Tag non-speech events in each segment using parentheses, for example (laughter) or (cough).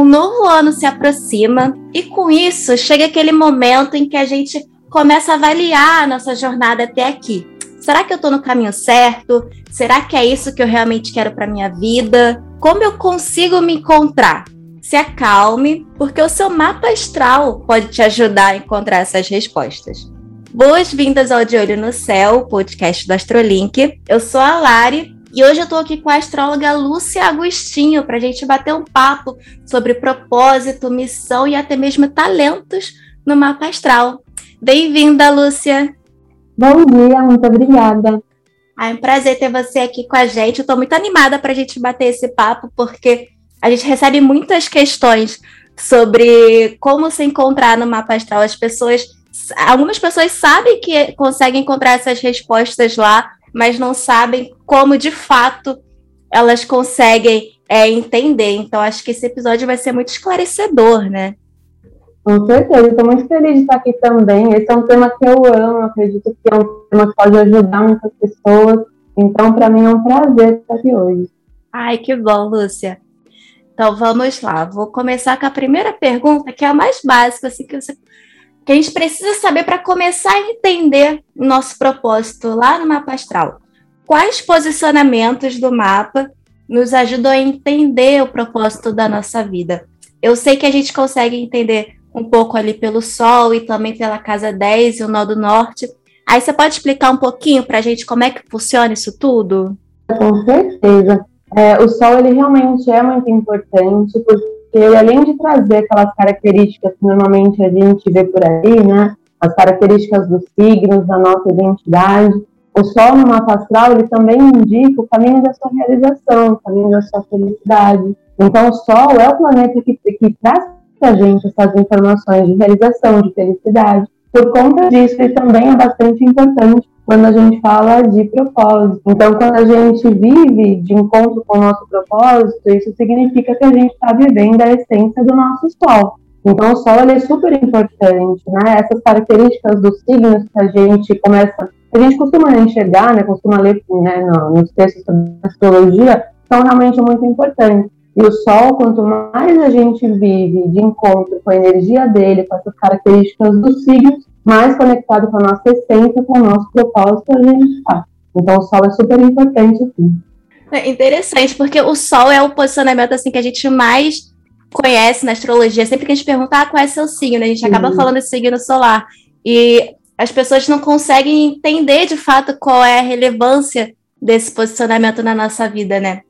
um novo ano se aproxima e com isso chega aquele momento em que a gente começa a avaliar a nossa jornada até aqui. Será que eu estou no caminho certo? Será que é isso que eu realmente quero para minha vida? Como eu consigo me encontrar? Se acalme, porque o seu mapa astral pode te ajudar a encontrar essas respostas. Boas-vindas ao De Olho no Céu, podcast do Astrolink. Eu sou a Lari e hoje eu estou aqui com a astróloga Lúcia Agostinho para a gente bater um papo sobre propósito, missão e até mesmo talentos no mapa astral. Bem-vinda, Lúcia! Bom dia, muito obrigada. é um prazer ter você aqui com a gente. Eu estou muito animada para a gente bater esse papo, porque a gente recebe muitas questões sobre como se encontrar no mapa astral. As pessoas, algumas pessoas sabem que conseguem encontrar essas respostas lá, mas não sabem como de fato elas conseguem é, entender. Então, acho que esse episódio vai ser muito esclarecedor, né? Com certeza, estou muito feliz de estar aqui também. Esse é um tema que eu amo, acredito que é um tema que pode ajudar muitas pessoas. Então, para mim é um prazer estar aqui hoje. Ai, que bom, Lúcia. Então, vamos lá. Vou começar com a primeira pergunta, que é a mais básica, assim, que você que a gente precisa saber para começar a entender o nosso propósito lá no mapa astral. Quais posicionamentos do mapa nos ajudam a entender o propósito da nossa vida? Eu sei que a gente consegue entender um pouco ali pelo Sol e também pela Casa 10 e o Nó do Norte. Aí você pode explicar um pouquinho para a gente como é que funciona isso tudo? Com certeza. É, o Sol ele realmente é muito importante porque porque além de trazer aquelas características que normalmente a gente vê por aí, né, as características dos signos, da nossa identidade, o Sol no mapa astral, ele também indica o caminho da sua realização, o caminho da sua felicidade. Então, o Sol é o planeta que, que traz para a gente essas informações de realização, de felicidade. Por conta disso, ele também é bastante importante quando a gente fala de propósito. Então, quando a gente vive de encontro com o nosso propósito, isso significa que a gente está vivendo a essência do nosso sol. Então, o sol ele é super importante, né? Essas características dos signos que a gente começa, a gente costuma enxergar, né? Costuma ler né, nos textos sobre astrologia, são realmente muito importantes. E o Sol, quanto mais a gente vive de encontro com a energia dele, com essas características dos signos, mais conectado com a nossa essência, com o nosso propósito, a gente está. Então, o Sol é super importante, sim. É interessante, porque o Sol é o posicionamento assim que a gente mais conhece na astrologia. Sempre que a gente pergunta ah, qual é seu signo, a gente acaba falando de signo solar. E as pessoas não conseguem entender de fato qual é a relevância desse posicionamento na nossa vida, né?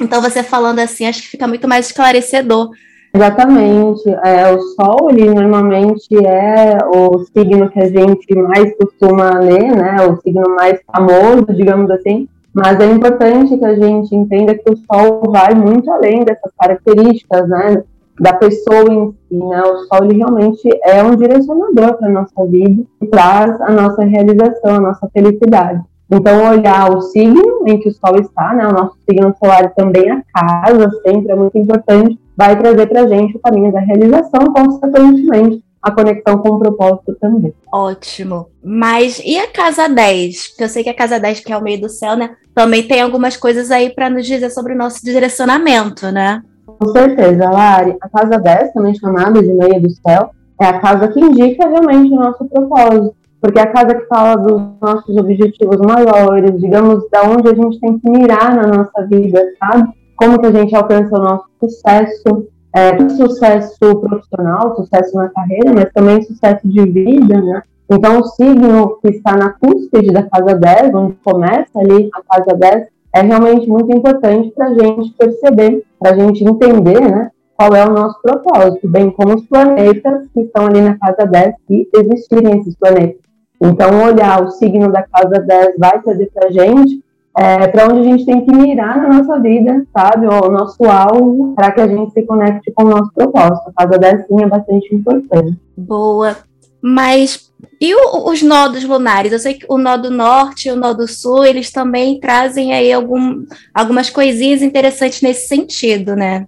Então, você falando assim, acho que fica muito mais esclarecedor Exatamente. É, o Sol, ele normalmente é o signo que a gente mais costuma ler, né? O signo mais famoso, digamos assim. Mas é importante que a gente entenda que o Sol vai muito além dessas características, né? Da pessoa em si, né? O Sol, ele realmente é um direcionador para a nossa vida e traz a nossa realização, a nossa felicidade. Então, olhar o signo em que o Sol está, né? O nosso signo solar também a casa, sempre é muito importante vai trazer para a gente o caminho da realização, consequentemente, a conexão com o propósito também. Ótimo. Mas e a casa 10? Porque eu sei que a casa 10, que é o meio do céu, né? Também tem algumas coisas aí para nos dizer sobre o nosso direcionamento, né? Com certeza, Lari. A casa 10, também chamada de meio do céu, é a casa que indica realmente o nosso propósito. Porque é a casa que fala dos nossos objetivos maiores, digamos, da onde a gente tem que mirar na nossa vida, sabe? como que a gente alcança o nosso sucesso, é, sucesso profissional, sucesso na carreira, mas também sucesso de vida, né? Então, o signo que está na cúspide da casa 10, onde começa ali a casa 10, é realmente muito importante para a gente perceber, para a gente entender, né? Qual é o nosso propósito, bem como os planetas que estão ali na casa 10, se existirem esses planetas. Então, olhar o signo da casa 10 vai trazer para a gente é, para onde a gente tem que mirar na nossa vida, sabe? O nosso alvo, para que a gente se conecte com o nosso propósito. A casa é bastante importante. Boa. Mas e o, os nodos lunares? Eu sei que o nó do norte e o nó do sul, eles também trazem aí algum, algumas coisinhas interessantes nesse sentido, né?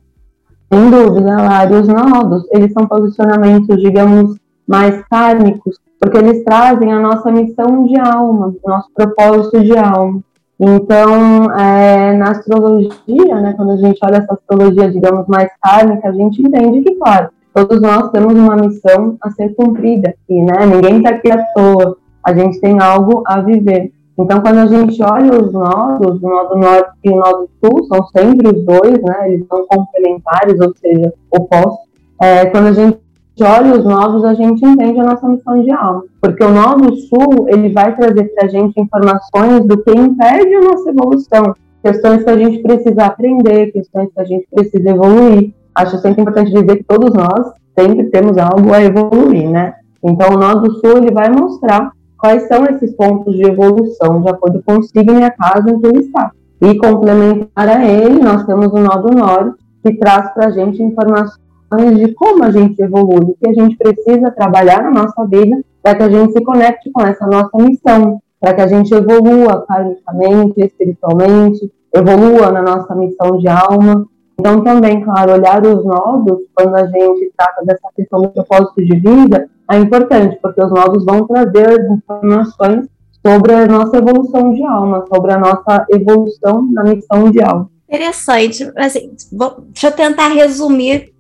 Sem dúvida, Lari. Os nodos, eles são posicionamentos, digamos, mais kármicos, porque eles trazem a nossa missão de alma, nosso propósito de alma. Então, é, na astrologia, né, quando a gente olha essa astrologia, digamos, mais kármica, a gente entende que, claro, todos nós temos uma missão a ser cumprida aqui, né? Ninguém está aqui à toa, a gente tem algo a viver. Então, quando a gente olha os nodos, o nodo norte e o nodo sul, são sempre os dois, né? Eles são complementares, ou seja, opostos. É, quando a gente olha os nodos, a gente entende a nossa missão de alma. Porque o nodo sul, ele vai trazer para a gente informações do que impede a nossa evolução. Questões que a gente precisa aprender, questões que a gente precisa evoluir. Acho sempre importante dizer que todos nós sempre temos algo a evoluir, né? Então, o nodo sul, ele vai mostrar quais são esses pontos de evolução, de acordo com o signo e a casa em que ele está. E complementar a ele, nós temos o nodo norte, que traz para a gente informações de como a gente evolui, o que a gente precisa trabalhar na nossa vida para que a gente se conecte com essa nossa missão, para que a gente evolua karmicamente, espiritualmente, evolua na nossa missão de alma. Então, também, claro, olhar os nodos, quando a gente trata dessa questão do propósito de vida, é importante, porque os nodos vão trazer informações sobre a nossa evolução de alma, sobre a nossa evolução na missão de alma. Interessante. Assim, vou, deixa eu tentar resumir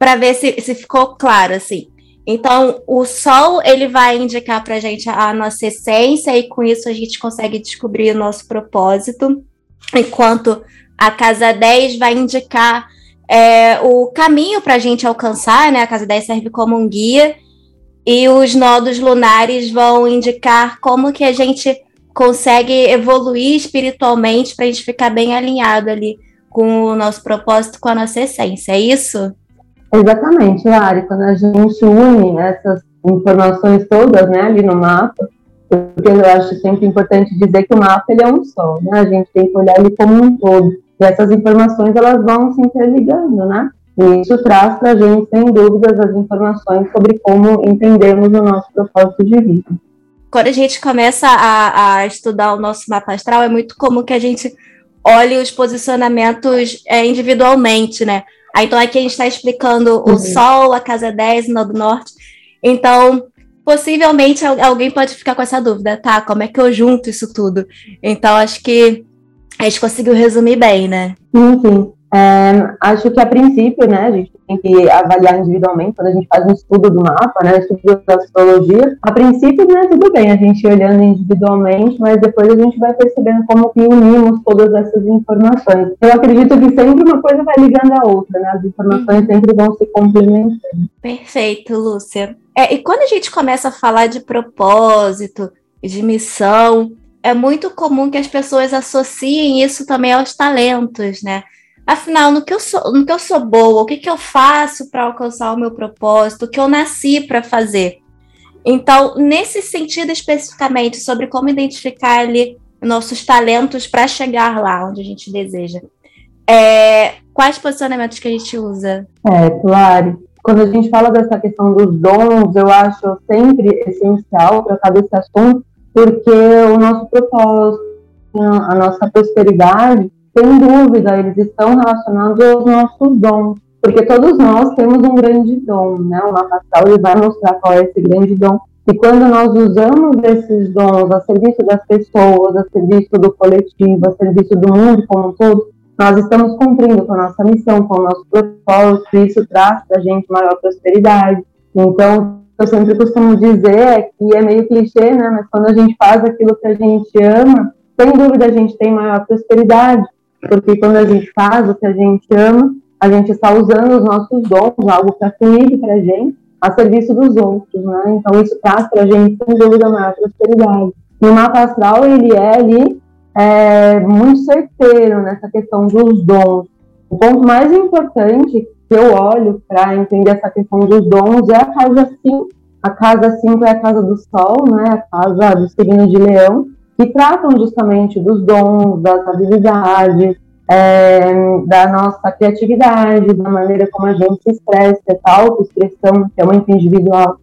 para ver se, se ficou claro, assim. Então, o Sol, ele vai indicar para a gente a nossa essência e com isso a gente consegue descobrir o nosso propósito, enquanto a Casa 10 vai indicar é, o caminho para a gente alcançar, né? A Casa 10 serve como um guia e os nodos lunares vão indicar como que a gente consegue evoluir espiritualmente para a gente ficar bem alinhado ali com o nosso propósito, com a nossa essência, é isso? Exatamente, Lari. Quando a gente une essas informações todas né, ali no mapa, porque eu acho sempre importante dizer que o mapa ele é um só, né? A gente tem que olhar ele como um todo. E essas informações elas vão se interligando, né? E isso traz para a gente, sem dúvidas, as informações sobre como entendemos o nosso propósito de vida. Quando a gente começa a, a estudar o nosso mapa astral, é muito comum que a gente olhe os posicionamentos é, individualmente, né? Aí, então aqui a gente está explicando uhum. o Sol, a casa 10, no do norte. Então, possivelmente alguém pode ficar com essa dúvida, tá? Como é que eu junto isso tudo? Então, acho que a gente conseguiu resumir bem, né? Sim. É, acho que a princípio, né, a gente tem que avaliar individualmente quando a gente faz um estudo do mapa, né, estudo da astrologia. A princípio, né, tudo bem, a gente olhando individualmente, mas depois a gente vai percebendo como que unimos todas essas informações. Eu acredito que sempre uma coisa vai ligando a outra, né, as informações sempre vão se complementando. Perfeito, Lúcia. É, e quando a gente começa a falar de propósito, de missão, é muito comum que as pessoas associem isso também aos talentos, né? Afinal, no que eu sou, no que eu sou boa, o que, que eu faço para alcançar o meu propósito, o que eu nasci para fazer. Então, nesse sentido especificamente, sobre como identificar ali nossos talentos para chegar lá onde a gente deseja. É, quais posicionamentos que a gente usa? É, claro. Quando a gente fala dessa questão dos dons, eu acho sempre essencial tratar desse assunto, porque o nosso propósito, a nossa prosperidade, sem dúvida, eles estão relacionados aos nossos dons, porque todos nós temos um grande dom, né? O mapa astral vai mostrar qual é esse grande dom. E quando nós usamos esses dons a serviço das pessoas, a serviço do coletivo, a serviço do mundo como um todo, nós estamos cumprindo com a nossa missão, com o nosso propósito, e isso traz para a gente maior prosperidade. Então, eu sempre costumo dizer que é meio clichê, né? Mas quando a gente faz aquilo que a gente ama, sem dúvida a gente tem maior prosperidade, porque quando a gente faz o que a gente ama, a gente está usando os nossos dons, algo que é fluido para a gente, a serviço dos outros, né? Então isso traz para a gente, sem dúvida, maior prosperidade. E o mapa astral, ele é ali é, muito certeiro nessa questão dos dons. O ponto mais importante que eu olho para entender essa questão dos dons é a casa 5. A casa 5 é a casa do Sol, né? A casa do signo de Leão que tratam justamente dos dons, das habilidades, é, da nossa criatividade, da maneira como a gente se expressa, essa autoexpressão que é muito individual.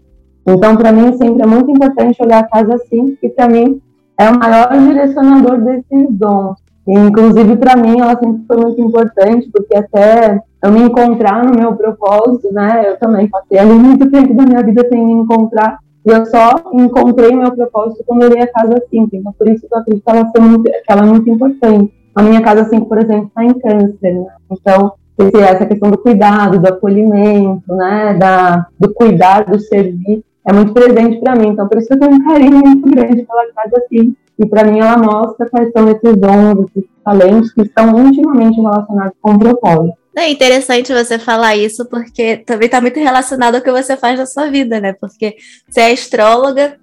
Então, para mim, sempre é muito importante olhar a casa assim, que para mim é o maior direcionador desses dons. E, inclusive, para mim, ela sempre foi muito importante, porque até eu me encontrar no meu propósito, né? Eu também passei ali muito tempo da minha vida sem me encontrar. E eu só encontrei meu propósito quando eu li a casa 5. Então, por isso que eu acredito que ela, muito, que ela é muito importante. A minha casa 5, por exemplo, está em câncer. Né? Então, esse, essa questão do cuidado, do acolhimento, né? Da, do cuidar, do servir, é muito presente para mim. Então, por isso eu tenho um carinho muito grande pela casa 5. E para mim ela mostra quais são esses dons, esses talentos que estão intimamente relacionados com o propósito. É interessante você falar isso, porque também está muito relacionado ao que você faz na sua vida, né? Porque você é astróloga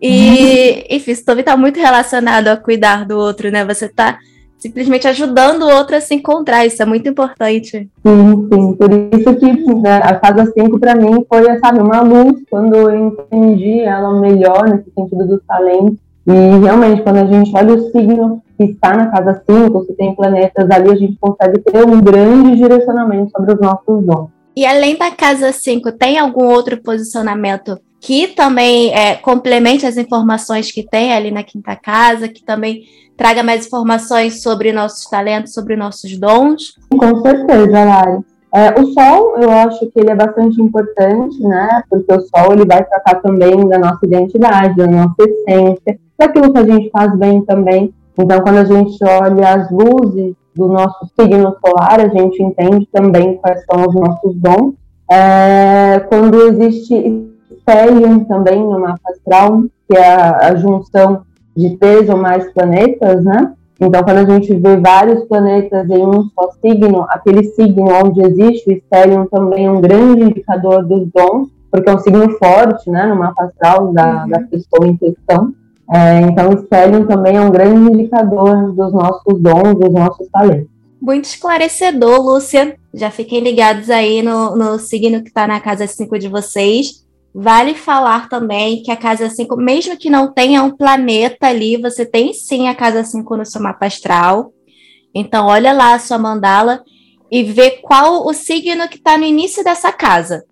e, (laughs) enfim, isso também está muito relacionado a cuidar do outro, né? Você está simplesmente ajudando o outro a se encontrar, isso é muito importante. Sim, sim, por isso que né, a casa 5 para mim foi, sabe, uma luz quando eu entendi ela melhor nesse sentido dos talentos. E realmente, quando a gente olha o signo que está na casa 5, se tem planetas ali, a gente consegue ter um grande direcionamento sobre os nossos dons. E além da casa 5, tem algum outro posicionamento que também é, complemente as informações que tem ali na quinta casa, que também traga mais informações sobre nossos talentos, sobre nossos dons? Com certeza, Lari. É, o Sol, eu acho que ele é bastante importante, né? Porque o Sol ele vai tratar também da nossa identidade, da nossa essência, daquilo que a gente faz bem também. Então, quando a gente olha as luzes do nosso signo solar, a gente entende também quais são os nossos dons. É, quando existe Stellium também no mapa astral, que é a, a, junção de três ou mais planetas, né? Então, quando a gente vê vários planetas em um só signo, aquele signo onde existe o Stellium também é um grande indicador dos dons, porque é um signo forte, né, no mapa astral da, uhum. da pessoa em questão. É, então, o Stellium também é um grande indicador dos nossos dons, dos nossos talentos. Muito esclarecedor, Lúcia. Já fiquem ligados aí no, no signo que está na casa 5 de vocês. Vale falar também que a casa 5, mesmo que não tenha um planeta ali, você tem sim a casa 5 no seu mapa astral. Então, olha lá a sua mandala e vê qual o signo que está no início dessa casa.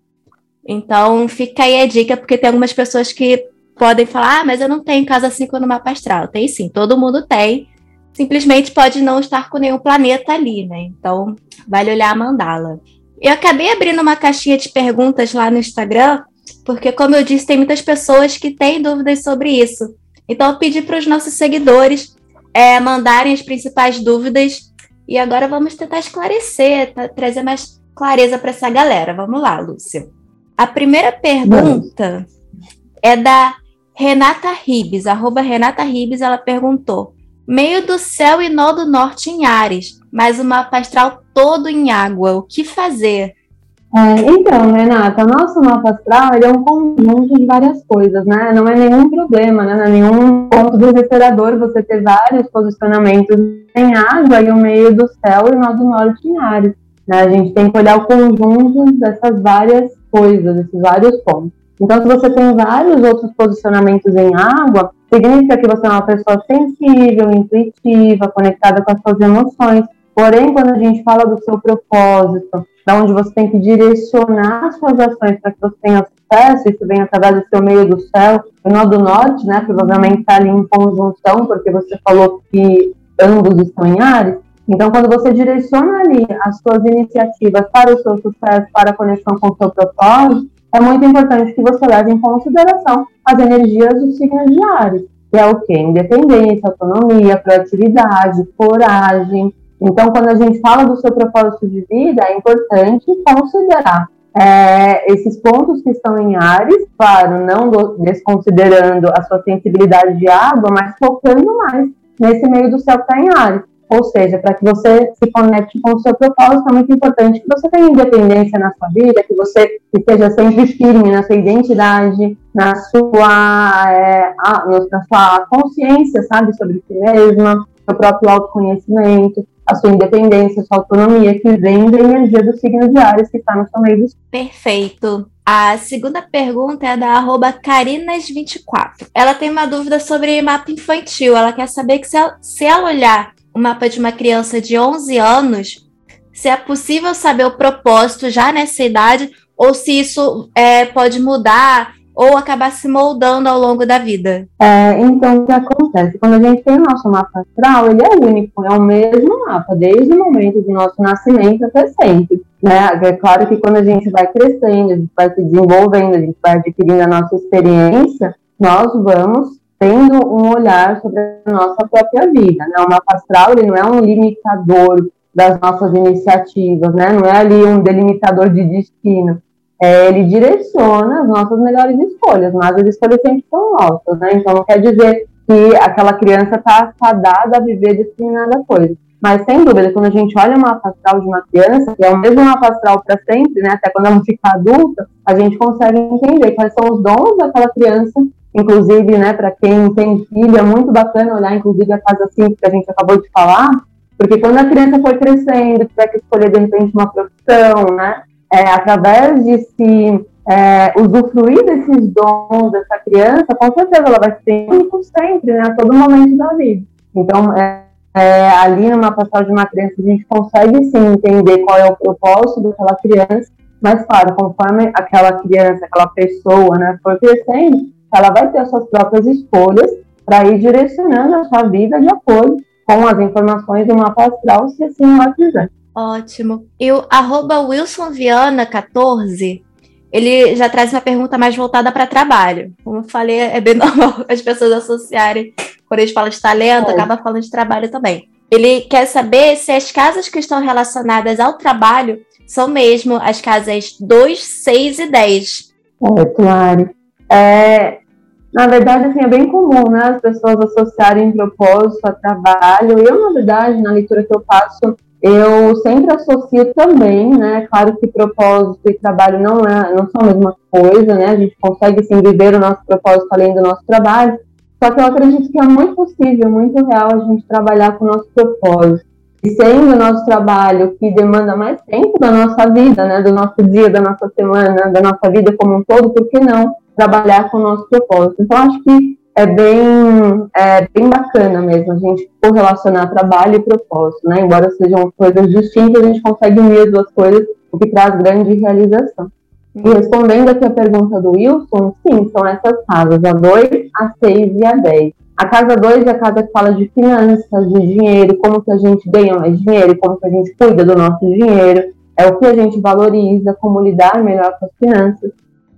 Então, fica aí a dica, porque tem algumas pessoas que podem falar, ah, mas eu não tenho casa 5 no mapa astral. Tem sim, todo mundo tem. Simplesmente pode não estar com nenhum planeta ali, né? Então, vale olhar a mandala. Eu acabei abrindo uma caixinha de perguntas lá no Instagram, porque, como eu disse, tem muitas pessoas que têm dúvidas sobre isso. Então, eu pedi para os nossos seguidores é, mandarem as principais dúvidas. E agora vamos tentar esclarecer, tá, trazer mais clareza para essa galera. Vamos lá, Lúcia. A primeira pergunta é da Renata Ribes, arroba Renata Ribes, ela perguntou: meio do céu e nó do norte em Ares, mas o mapa astral todo em água, o que fazer? É, então, Renata, nosso mapa astral ele é um conjunto de várias coisas, né? Não é nenhum problema, né? Não é nenhum ponto desesperador você ter vários posicionamentos em água e o meio do céu e o nó do norte em Ares. Né? A gente tem que olhar o conjunto dessas várias coisas, desses vários pontos. Então, se você tem vários outros posicionamentos em água, significa que você é uma pessoa sensível, intuitiva, conectada com as suas emoções. Porém, quando a gente fala do seu propósito, da onde você tem que direcionar as suas ações para que você tenha sucesso, isso vem através do seu meio do céu, o nó do norte, né, provavelmente está ali em conjunção, porque você falou que ambos estão em Ares. Então, quando você direciona ali as suas iniciativas para o seu sucesso, para a conexão com o seu propósito, é muito importante que você leve em consideração as energias dos signos de Ares, que é o quê? Independência, autonomia, proatividade, coragem. Então, quando a gente fala do seu propósito de vida, é importante considerar é, esses pontos que estão em Ares, claro, não do, desconsiderando a sua sensibilidade de água, mas focando mais nesse meio do céu que está em Ares. Ou seja, para que você se conecte com o seu propósito, é muito importante que você tenha independência na sua vida, que você esteja sempre firme na sua identidade, na sua, é, na sua consciência, sabe, sobre si mesma, seu próprio autoconhecimento, a sua independência, a sua autonomia, que vem da energia do signo de Ares que está no seu meio Perfeito. A segunda pergunta é da Carinas24. Ela tem uma dúvida sobre mapa infantil. Ela quer saber que se ela, se ela olhar o mapa de uma criança de 11 anos, se é possível saber o propósito já nessa idade ou se isso é, pode mudar ou acabar se moldando ao longo da vida? É, então, o que acontece? Quando a gente tem o nosso mapa astral, ele é único, é o mesmo mapa, desde o momento do nosso nascimento até sempre. Né? É claro que quando a gente vai crescendo, a gente vai se desenvolvendo, a gente vai adquirindo a nossa experiência, nós vamos tendo um olhar sobre a nossa própria vida. Né? O mapa astral ele não é um limitador das nossas iniciativas, né? não é ali um delimitador de destino. É, ele direciona as nossas melhores escolhas, mas as escolhas sempre são nossas. Né? Então não quer dizer que aquela criança está fadada a viver determinada coisa. Mas, sem dúvida, quando a gente olha o mapa astral de uma criança, que é o mesmo mapa astral para sempre, né, até quando ela ficar adulta, a gente consegue entender quais são os dons daquela criança inclusive, né, para quem tem filho, é muito bacana olhar, inclusive, a casa 5 que a gente acabou de falar, porque quando a criança foi crescendo, tiver que escolher, de repente, uma profissão, né, é, através de se é, usufruir desses dons dessa criança, com certeza ela vai ser único sempre, né, a todo momento da vida. Então, é, é, ali numa passagem de uma criança, a gente consegue sim entender qual é o propósito daquela criança, mas, claro, conforme aquela criança, aquela pessoa, né, for crescendo, ela vai ter as suas próprias escolhas para ir direcionando a sua vida de acordo com as informações do mapa astral, se assim ela quiser. Ótimo. E o arroba Wilson Viana 14, ele já traz uma pergunta mais voltada para trabalho. Como eu falei, é bem (laughs) normal as pessoas associarem, quando a gente fala de talento, é. acaba falando de trabalho também. Ele quer saber se as casas que estão relacionadas ao trabalho são mesmo as casas 2, 6 e 10. É, claro. É, na verdade, assim, é bem comum, né, as pessoas associarem propósito a trabalho. Eu, na verdade, na leitura que eu faço, eu sempre associo também, né, claro que propósito e trabalho não, é, não são a mesma coisa, né, a gente consegue, sim, viver o nosso propósito além do nosso trabalho, só que eu acredito que é muito possível, muito real a gente trabalhar com o nosso propósito. E sendo o nosso trabalho que demanda mais tempo da nossa vida, né, do nosso dia, da nossa semana, da nossa vida como um todo, por que não trabalhar com o nosso propósito. Então, acho que é bem, é bem bacana mesmo a gente correlacionar trabalho e propósito, né? Embora sejam coisas distintas, a gente consegue unir as duas coisas, o que traz grande realização. E respondendo aqui a pergunta do Wilson, sim, são essas casas, a 2, a 6 e a 10. A casa 2 é a casa que fala de finanças, de dinheiro, como que a gente ganha mais dinheiro, como que a gente cuida do nosso dinheiro, é o que a gente valoriza, como lidar melhor com as finanças.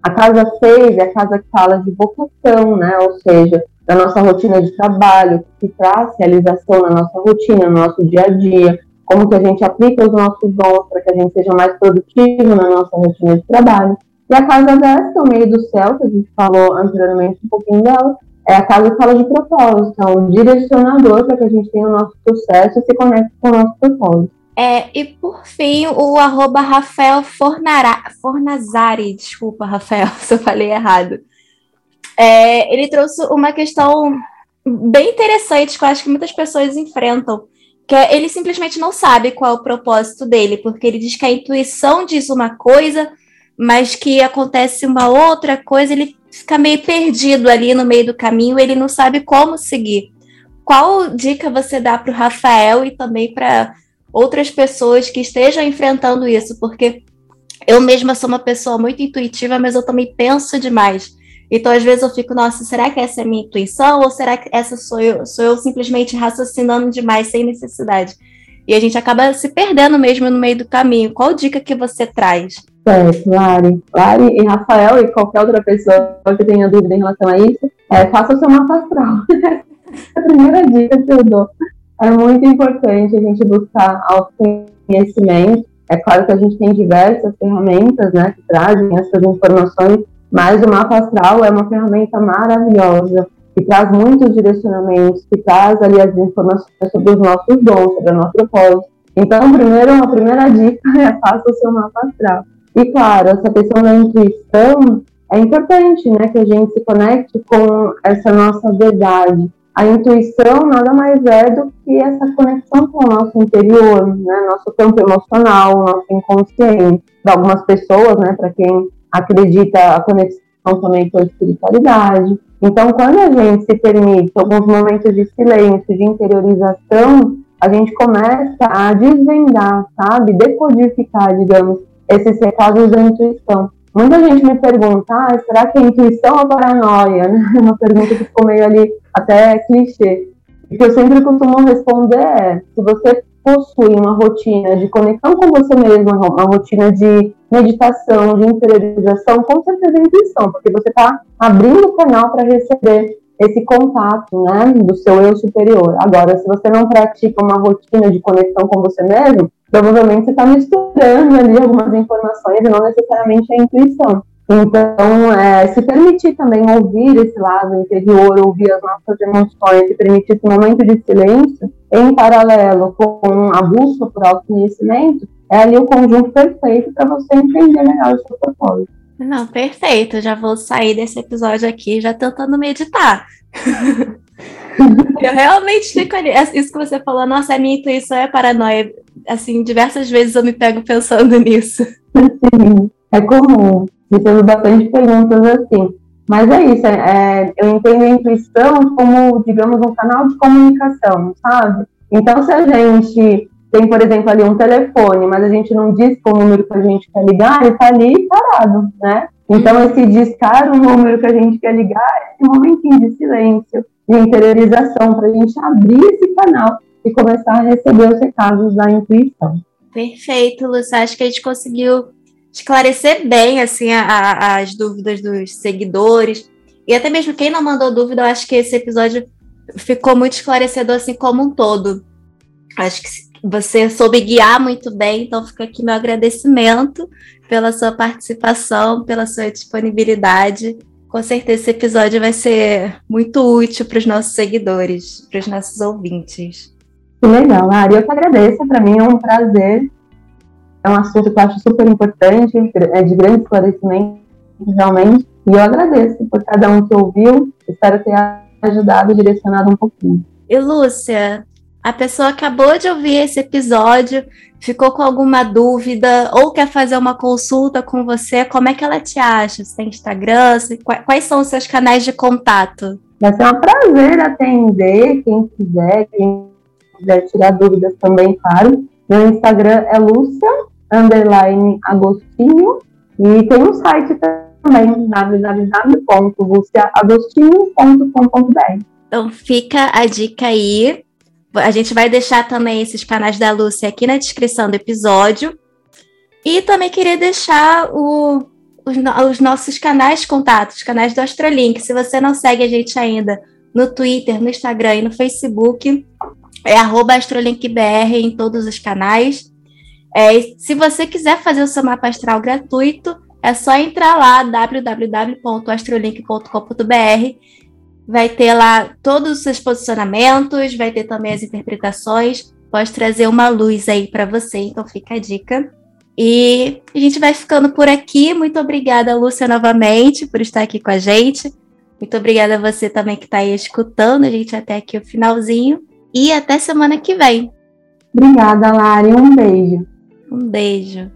A casa 6 é a casa que fala de vocação, né? Ou seja, da nossa rotina de trabalho, que traz realização na nossa rotina, no nosso dia a dia, como que a gente aplica os nossos dons para que a gente seja mais produtivo na nossa rotina de trabalho. E a casa 10, que é o meio do céu, que a gente falou anteriormente um pouquinho dela, é a casa que fala de propósito, é um direcionador para que a gente tenha o nosso sucesso e se conecte com o nosso propósito. É, e por fim, o arroba Rafael Fornara, Fornazari, desculpa, Rafael, (laughs) se eu falei errado. É, ele trouxe uma questão bem interessante que eu acho que muitas pessoas enfrentam, que é ele simplesmente não sabe qual é o propósito dele, porque ele diz que a intuição diz uma coisa, mas que acontece uma outra coisa, ele fica meio perdido ali no meio do caminho, ele não sabe como seguir. Qual dica você dá para o Rafael e também para outras pessoas que estejam enfrentando isso, porque eu mesma sou uma pessoa muito intuitiva, mas eu também penso demais. Então, às vezes, eu fico, nossa, será que essa é a minha intuição? Ou será que essa sou eu? Sou eu simplesmente raciocinando demais, sem necessidade? E a gente acaba se perdendo mesmo no meio do caminho. Qual dica que você traz? Certo, Lari. Lari e Rafael e qualquer outra pessoa que tenha dúvida em relação a isso, é, faça o seu mapa astral. (laughs) a primeira dica que eu dou é muito importante a gente buscar autoconhecimento. É claro que a gente tem diversas ferramentas né, que trazem essas informações, mas o mapa astral é uma ferramenta maravilhosa, que traz muitos direcionamentos, que traz ali as informações sobre os nossos dons, sobre o nosso propósito. Então, primeiro, a primeira dica (laughs) é faça o seu mapa astral. E claro, essa questão da intuição é importante, né, que a gente se conecte com essa nossa verdade, a intuição nada mais é do que essa conexão com o nosso interior, né, nosso campo emocional, nosso inconsciente. Para algumas pessoas, né, para quem acredita a conexão também com a espiritualidade. Então, quando a gente se permite alguns momentos de silêncio, de interiorização, a gente começa a desvendar, sabe, decodificar, digamos, esses recados da intuição. Muita gente me pergunta, ah, será que é intuição ou paranoia? (laughs) É uma pergunta que ficou meio ali até clichê. O que eu sempre costumo responder é, se você possui uma rotina de conexão com você mesmo, uma rotina de meditação, de interiorização, com certeza é intuição, porque você está abrindo o canal para receber esse contato, né, do seu eu superior. Agora, se você não pratica uma rotina de conexão com você mesmo, provavelmente você está misturando ali algumas informações e não necessariamente a intuição. Então, é, se permitir também ouvir esse lado interior, ouvir as nossas emoções, se permitir esse momento de silêncio, em paralelo com a busca por autoconhecimento, é ali o conjunto perfeito para você entender melhor o seu propósito. Não, perfeito. Já vou sair desse episódio aqui já tentando meditar. (laughs) eu realmente fico ali. É isso que você falou, nossa, a minha intuição é paranoia. Assim, diversas vezes eu me pego pensando (laughs) nisso. Sim, é comum. Recebo bastante perguntas assim. Mas é isso, é, eu entendo a intuição como, digamos, um canal de comunicação, sabe? Então, se a gente tem, por exemplo, ali um telefone, mas a gente não diz qual número que a gente quer ligar, ele está ali parado, né? Então, esse discar o número que a gente quer ligar é esse momentinho de silêncio, de interiorização, para a gente abrir esse canal e começar a receber os recados da intuição. Perfeito, Lúcia. Acho que a gente conseguiu esclarecer bem assim a, a, as dúvidas dos seguidores. E até mesmo quem não mandou dúvida, eu acho que esse episódio ficou muito esclarecedor assim como um todo. Acho que você soube guiar muito bem, então fica aqui meu agradecimento pela sua participação, pela sua disponibilidade. Com certeza esse episódio vai ser muito útil para os nossos seguidores, para os nossos ouvintes. Que legal, Ari. Eu que agradeço. Para mim é um prazer. É um assunto que eu acho super importante, é de grande esclarecimento, realmente. E eu agradeço por cada um que ouviu. Espero ter ajudado e direcionado um pouquinho. E Lúcia, a pessoa acabou de ouvir esse episódio, ficou com alguma dúvida ou quer fazer uma consulta com você, como é que ela te acha? Você tem Instagram? Quais são os seus canais de contato? Vai ser um prazer atender quem quiser, quem quiser tirar dúvidas também, claro. Meu Instagram é Lúcia, underline Agostinho, e tem um site também, www.luciaagostinho.com.br. Então fica a dica aí a gente vai deixar também esses canais da Lúcia aqui na descrição do episódio. E também queria deixar o, os, os, nossos canais de contato, os canais do Astrolink. Se você não segue a gente ainda no Twitter, no Instagram e no Facebook, é astrolinkbr em todos os canais. É, se você quiser fazer o seu mapa astral gratuito, é só entrar lá www.astrolink.com.br vai ter lá todos os seus posicionamentos, vai ter também as interpretações, pode trazer uma luz aí para você, então fica a dica. E a gente vai ficando por aqui. Muito obrigada, Lúcia, novamente, por estar aqui com a gente. Muito obrigada a você também que está aí escutando a gente até aqui o finalzinho. E até semana que vem. Obrigada, Lari. Um beijo. Um beijo.